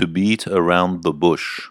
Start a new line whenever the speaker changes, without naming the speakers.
to beat around the bush.